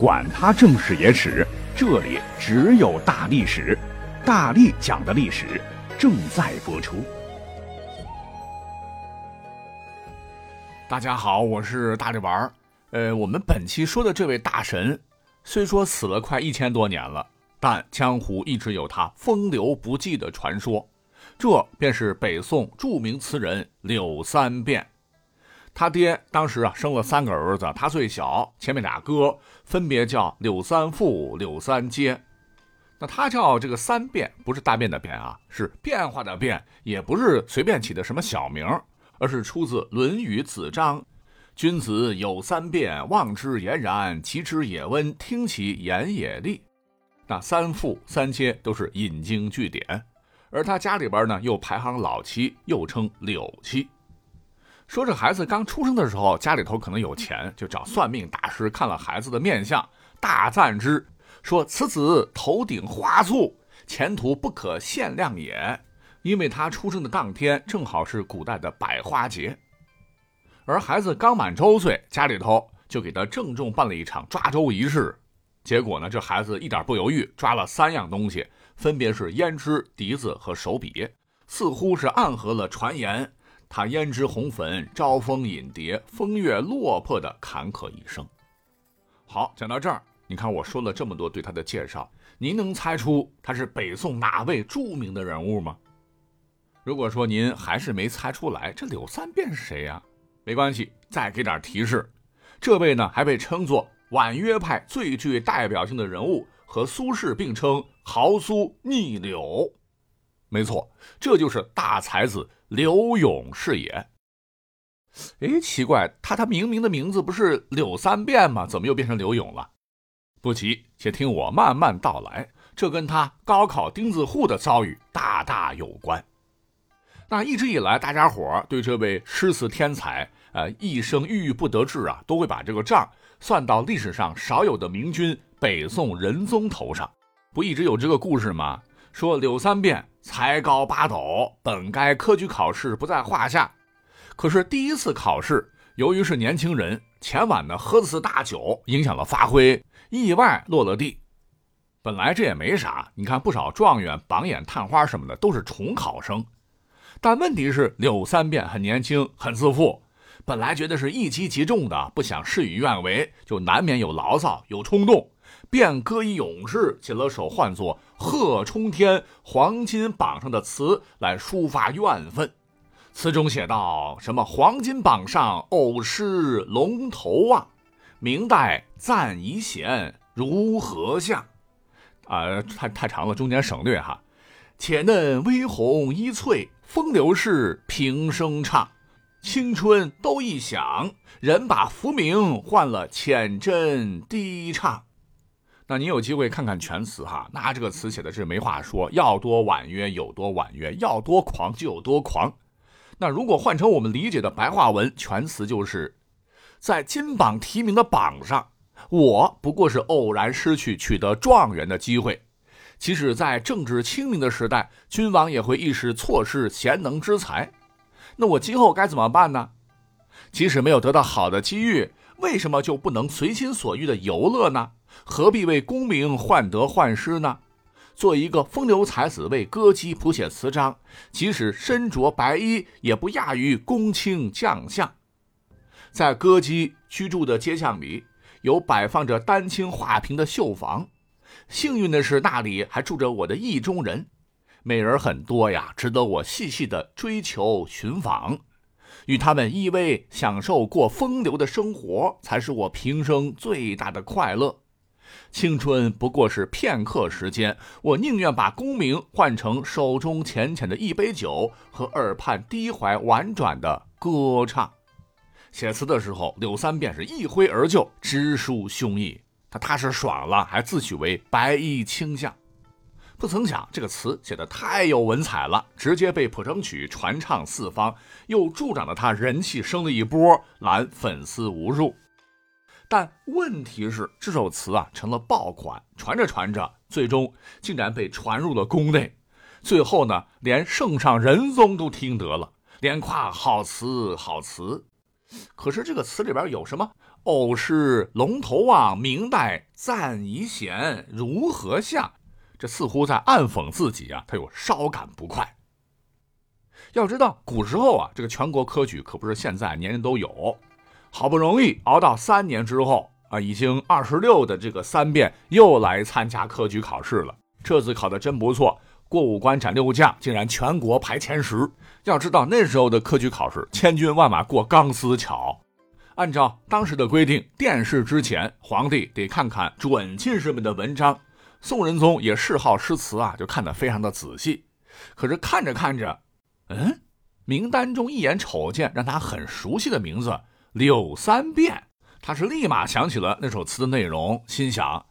管他正史野史，这里只有大历史，大力讲的历史正在播出。大家好，我是大力丸儿。呃，我们本期说的这位大神，虽说死了快一千多年了，但江湖一直有他风流不羁的传说。这便是北宋著名词人柳三变。他爹当时啊生了三个儿子，他最小，前面俩哥分别叫柳三富、柳三阶。那他叫这个三变，不是大便的变啊，是变化的变，也不是随便起的什么小名，而是出自《论语·子张》：“君子有三变，望之俨然，其之也温，听其言也利。”那三父三阶都是引经据典，而他家里边呢又排行老七，又称柳七。说这孩子刚出生的时候，家里头可能有钱，就找算命大师看了孩子的面相，大赞之，说此子头顶花簇，前途不可限量也。因为他出生的当天正好是古代的百花节，而孩子刚满周岁，家里头就给他郑重办了一场抓周仪式。结果呢，这孩子一点不犹豫，抓了三样东西，分别是胭脂、笛子和手笔，似乎是暗合了传言。他胭脂红粉，招蜂引蝶，风月落魄的坎坷一生。好，讲到这儿，你看我说了这么多对他的介绍，您能猜出他是北宋哪位著名的人物吗？如果说您还是没猜出来，这柳三变是谁呀？没关系，再给点提示，这位呢还被称作婉约派最具代表性的人物，和苏轼并称豪苏逆柳。没错，这就是大才子。刘永是也。哎，奇怪，他他明明的名字不是柳三变吗？怎么又变成刘永了？不急，且听我慢慢道来。这跟他高考钉子户的遭遇大大有关。那一直以来，大家伙对这位诗词天才，呃，一生郁郁不得志啊，都会把这个账算到历史上少有的明君北宋仁宗头上。不一直有这个故事吗？说柳三变。才高八斗，本该科举考试不在话下。可是第一次考试，由于是年轻人，前晚呢喝了次大酒，影响了发挥，意外落了地。本来这也没啥，你看不少状元、榜眼、探花什么的都是重考生。但问题是柳三变很年轻，很自负，本来觉得是一击即中的，不想事与愿违，就难免有牢骚，有冲动。便歌以勇士写了首唤作《贺冲天黄金榜》上的词来抒发怨愤。词中写道：“什么黄金榜上偶失龙头望，明代赞遗贤如何下？”啊，太太长了，中间省略哈。且嫩微红一翠，风流事平生唱，青春都一响，人把浮名换了浅斟低唱。那你有机会看看全词哈，那这个词写的是没话说，要多婉约有多婉约，要多狂就有多狂。那如果换成我们理解的白话文，全词就是在金榜题名的榜上，我不过是偶然失去取得状元的机会。即使在政治清明的时代，君王也会一时错失贤能之才。那我今后该怎么办呢？即使没有得到好的机遇，为什么就不能随心所欲的游乐呢？何必为功名患得患失呢？做一个风流才子，为歌姬谱写词章，即使身着白衣，也不亚于公卿将相。在歌姬居住的街巷里，有摆放着丹青画屏的绣房。幸运的是，那里还住着我的意中人，美人很多呀，值得我细细的追求寻访，与他们依偎享受过风流的生活，才是我平生最大的快乐。青春不过是片刻时间，我宁愿把功名换成手中浅浅的一杯酒和耳畔低怀婉转的歌唱。写词的时候，柳三便是一挥而就，直抒胸臆。他踏实爽了，还自诩为白衣卿相。不曾想这个词写的太有文采了，直接被谱成曲传唱四方，又助长了他人气升了一波，揽粉丝无数。但问题是，这首词啊成了爆款，传着传着，最终竟然被传入了宫内。最后呢，连圣上仁宗都听得了，连夸好词好词。可是这个词里边有什么偶是龙头望，明代赞遗贤，如何下？这似乎在暗讽自己啊，他有稍感不快。要知道，古时候啊，这个全国科举可不是现在年年都有。好不容易熬到三年之后啊，已经二十六的这个三变又来参加科举考试了。这次考的真不错，过五关斩六将，竟然全国排前十。要知道那时候的科举考试，千军万马过钢丝桥。按照当时的规定，殿试之前，皇帝得看看准进士们的文章。宋仁宗也嗜好诗词啊，就看得非常的仔细。可是看着看着，嗯，名单中一眼瞅见让他很熟悉的名字“柳三变”，他是立马想起了那首词的内容，心想：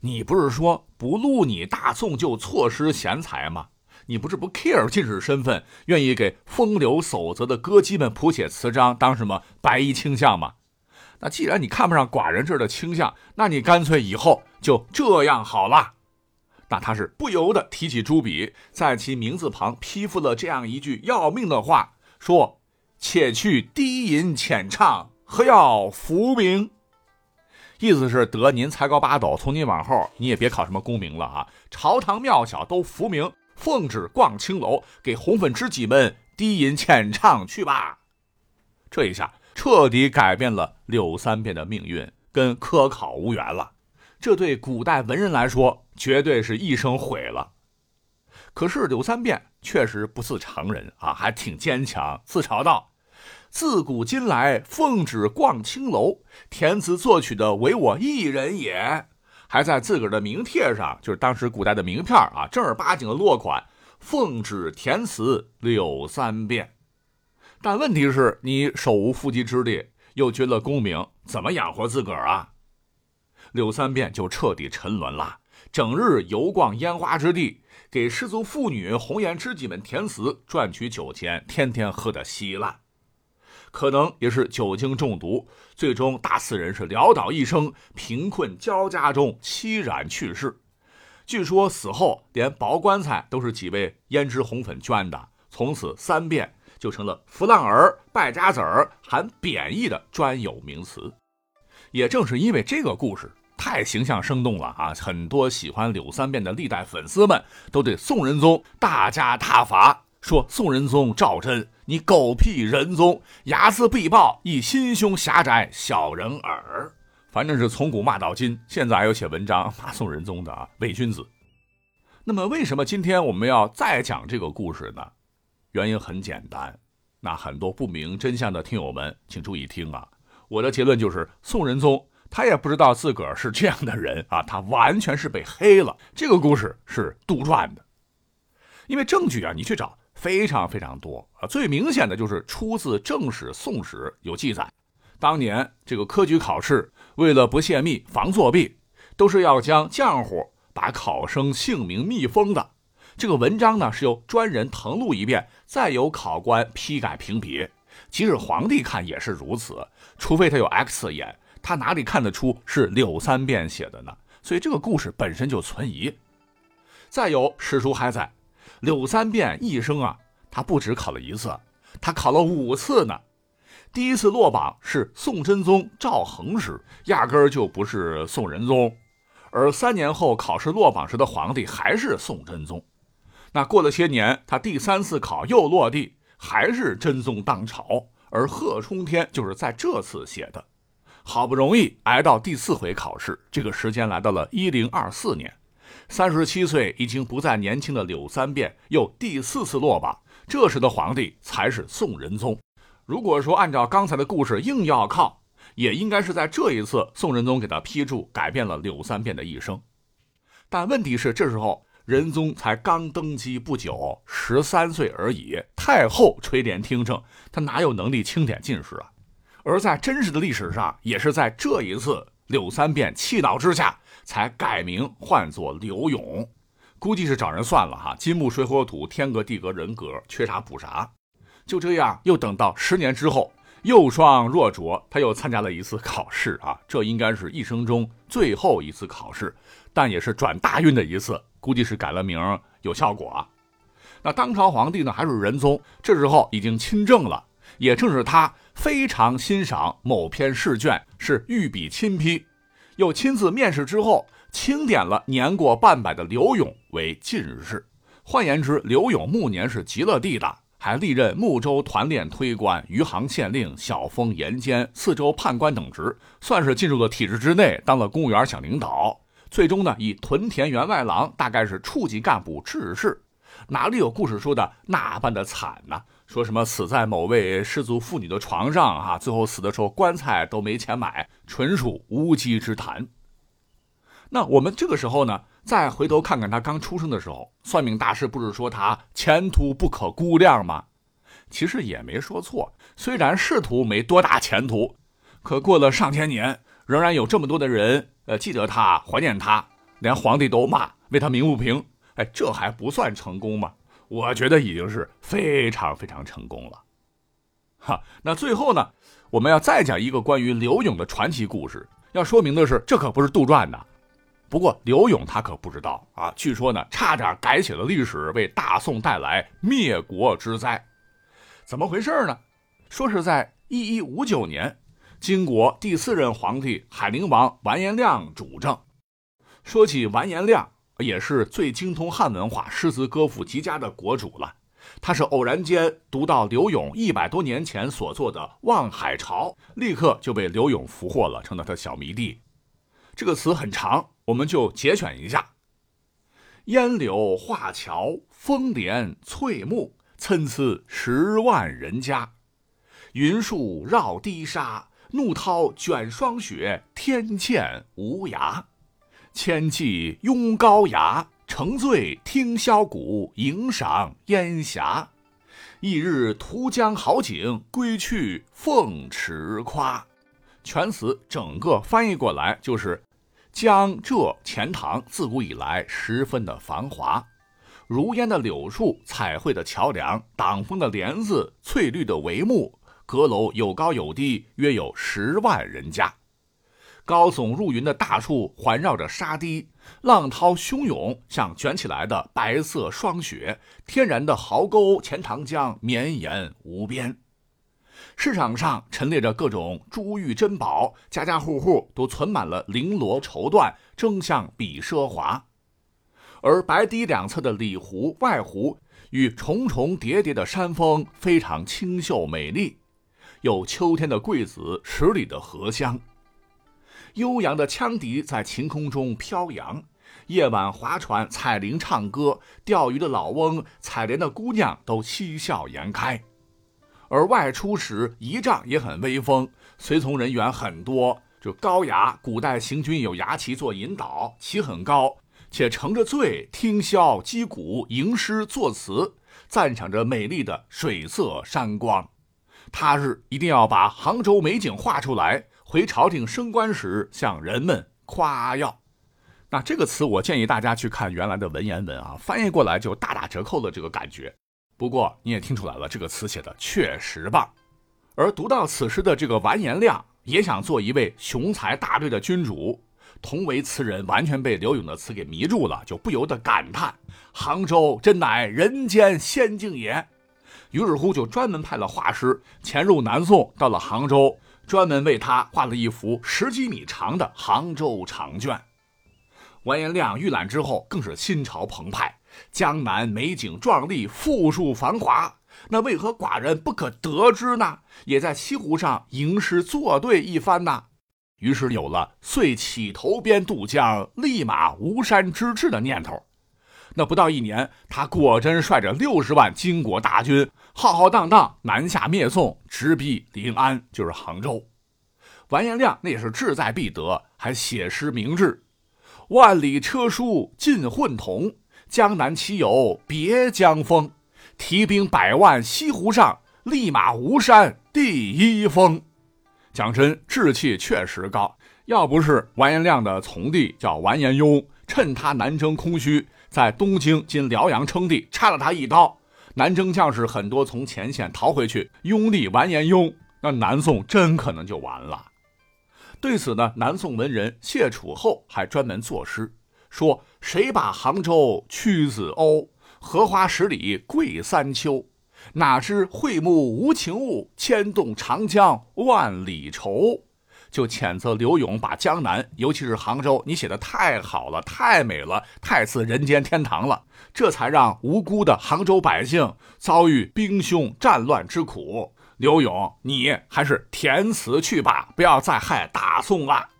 你不是说不录你大宋就错失贤才吗？你不是不 care 进士身份，愿意给风流守则的歌姬们谱写词章，当什么白衣卿相吗？那既然你看不上寡人这儿的倾向，那你干脆以后就这样好了。那他是不由得提起朱笔，在其名字旁批复了这样一句要命的话：说，且去低吟浅唱，何要浮名？意思是得您才高八斗，从今往后你也别考什么功名了啊！朝堂庙小都浮名，奉旨逛青楼，给红粉知己们低吟浅唱去吧。这一下。彻底改变了柳三变的命运，跟科考无缘了。这对古代文人来说，绝对是一生毁了。可是柳三变确实不似常人啊，还挺坚强，自嘲道：“自古今来，奉旨逛青楼，填词作曲的唯我一人也。”还在自个儿的名帖上，就是当时古代的名片啊，正儿八经的落款：“奉旨填词柳三变。”但问题是你手无缚鸡之力，又缺了功名，怎么养活自个儿啊？柳三变就彻底沉沦了，整日游逛烟花之地，给失足妇女、红颜知己们填词，赚取酒钱，天天喝得稀烂。可能也是酒精中毒，最终大四人是潦倒一生，贫困交加中凄然去世。据说死后连薄棺材都是几位胭脂红粉捐的。从此三变。就成了浮浪儿、败家子儿含贬义的专有名词。也正是因为这个故事太形象生动了啊，很多喜欢柳三变的历代粉丝们都对宋仁宗大加挞伐，说宋仁宗赵祯，你狗屁仁宗，睚眦必报，亦心胸狭窄，小人耳。反正是从古骂到今，现在还有写文章骂宋仁宗的啊伪君子。那么，为什么今天我们要再讲这个故事呢？原因很简单，那很多不明真相的听友们，请注意听啊！我的结论就是，宋仁宗他也不知道自个儿是这样的人啊，他完全是被黑了。这个故事是杜撰的，因为证据啊，你去找非常非常多啊。最明显的就是出自正史《宋史》有记载，当年这个科举考试，为了不泄密、防作弊，都是要将浆糊把考生姓名密封的。这个文章呢是由专人誊录一遍，再由考官批改评比。即使皇帝看也是如此，除非他有 X 眼，他哪里看得出是柳三变写的呢？所以这个故事本身就存疑。再有史书还在，柳三变一生啊，他不止考了一次，他考了五次呢。第一次落榜是宋真宗赵恒时，压根儿就不是宋仁宗，而三年后考试落榜时的皇帝还是宋真宗。那过了些年，他第三次考又落地，还是真宗当朝，而贺冲天就是在这次写的。好不容易挨到第四回考试，这个时间来到了一零二四年，三十七岁已经不再年轻的柳三变又第四次落榜，这时的皇帝才是宋仁宗。如果说按照刚才的故事硬要靠，也应该是在这一次宋仁宗给他批注，改变了柳三变的一生。但问题是这时候。仁宗才刚登基不久，十三岁而已。太后垂帘听政，他哪有能力清点进士啊？而在真实的历史上，也是在这一次，柳三变气恼之下，才改名换作柳永。估计是找人算了哈，金木水火土，天格地格人格，缺啥补啥。就这样，又等到十年之后，又双若浊，他又参加了一次考试啊。这应该是一生中最后一次考试，但也是转大运的一次。估计是改了名有效果。那当朝皇帝呢还是仁宗，这时候已经亲政了，也正是他非常欣赏某篇试卷，是御笔亲批，又亲自面试之后，钦点了年过半百的刘永为进士。换言之，刘永暮年是极乐地的，还历任睦州团练推官、余杭县令、晓峰盐监、四州判官等职，算是进入了体制之内，当了公务员小领导。最终呢，以屯田员外郎，大概是处级干部致仕。哪里有故事说的那般的惨呢？说什么死在某位失足妇女的床上啊？最后死的时候棺材都没钱买，纯属无稽之谈。那我们这个时候呢，再回头看看他刚出生的时候，算命大师不是说他前途不可估量吗？其实也没说错，虽然仕途没多大前途，可过了上千年，仍然有这么多的人呃记得他，怀念他，连皇帝都骂，为他鸣不平。哎，这还不算成功吗？我觉得已经是非常非常成功了。哈，那最后呢，我们要再讲一个关于刘勇的传奇故事。要说明的是，这可不是杜撰的。不过刘勇他可不知道啊，据说呢，差点改写了历史，为大宋带来灭国之灾。怎么回事呢？说是在一一五九年，金国第四任皇帝海陵王完颜亮主政。说起完颜亮。也是最精通汉文化、诗词歌赋极佳的国主了。他是偶然间读到刘永一百多年前所作的《望海潮》，立刻就被刘永俘获了，成了他小迷弟。这个词很长，我们就节选一下：烟柳画桥，风帘翠幕，参差十万人家。云树绕堤沙，怒涛卷霜雪，天堑无涯。千骑拥高崖，乘醉听箫鼓，迎赏烟霞。翌日图江好景，归去凤池夸。全词整个翻译过来就是：江浙钱塘自古以来十分的繁华，如烟的柳树，彩绘的桥梁，挡风的帘子，翠绿的帷幕，阁楼有高有低，约有十万人家。高耸入云的大树环绕着沙堤，浪涛汹涌，像卷起来的白色霜雪。天然的壕沟钱塘江绵延无边。市场上陈列着各种珠玉珍宝，家家户户都存满了绫罗绸缎，争相比奢华。而白堤两侧的里湖、外湖与重重叠叠的山峰非常清秀美丽，有秋天的桂子，十里的荷香。悠扬的羌笛在晴空中飘扬，夜晚划船、采菱唱歌，钓鱼的老翁、采莲的姑娘都嬉笑颜开。而外出时仪仗也很威风，随从人员很多，就高衙。古代行军有牙旗做引导，旗很高，且乘着醉听箫击鼓，吟诗作词，赞赏着美丽的水色山光。他日一定要把杭州美景画出来。回朝廷升官时向人们夸耀，那这个词我建议大家去看原来的文言文啊，翻译过来就大打折扣的这个感觉。不过你也听出来了，这个词写的确实棒。而读到此时的这个完颜亮也想做一位雄才大略的君主，同为词人，完全被刘永的词给迷住了，就不由得感叹：“杭州真乃人间仙境也。”于是乎就专门派了画师潜入南宋，到了杭州。专门为他画了一幅十几米长的杭州长卷。完颜亮预览之后，更是心潮澎湃。江南美景壮丽，富庶繁华，那为何寡人不可得之呢？也在西湖上吟诗作对一番呢？于是有了遂起头边渡江，立马吴山之志的念头。那不到一年，他果真率着六十万金国大军，浩浩荡荡南下灭宋，直逼临安，就是杭州。完颜亮那也是志在必得，还写诗明志：“万里车书尽混同，江南岂有别江风？提兵百万西湖上，立马吴山第一峰。”讲真，志气确实高。要不是完颜亮的从弟叫完颜雍，趁他南征空虚。在东京今辽阳称帝，插了他一刀。南征将士很多从前线逃回去，拥立完颜雍，那南宋真可能就完了。对此呢，南宋文人谢楚后还专门作诗，说：“谁把杭州屈子欧？荷花十里桂三秋。哪知会木无情物，牵动长江万里愁。就谴责刘永把江南，尤其是杭州，你写的太好了，太美了，太似人间天堂了，这才让无辜的杭州百姓遭遇兵凶战乱之苦。刘永，你还是填词去吧，不要再害大宋了。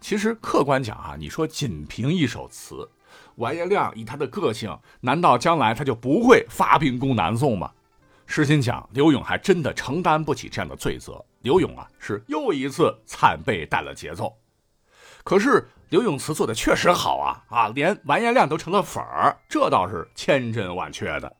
其实客观讲啊，你说仅凭一首词，完颜亮以他的个性，难道将来他就不会发兵攻南宋吗？实心讲，刘勇还真的承担不起这样的罪责。刘勇啊，是又一次惨被带了节奏。可是刘永慈做的确实好啊啊，连完颜亮都成了粉儿，这倒是千真万确的。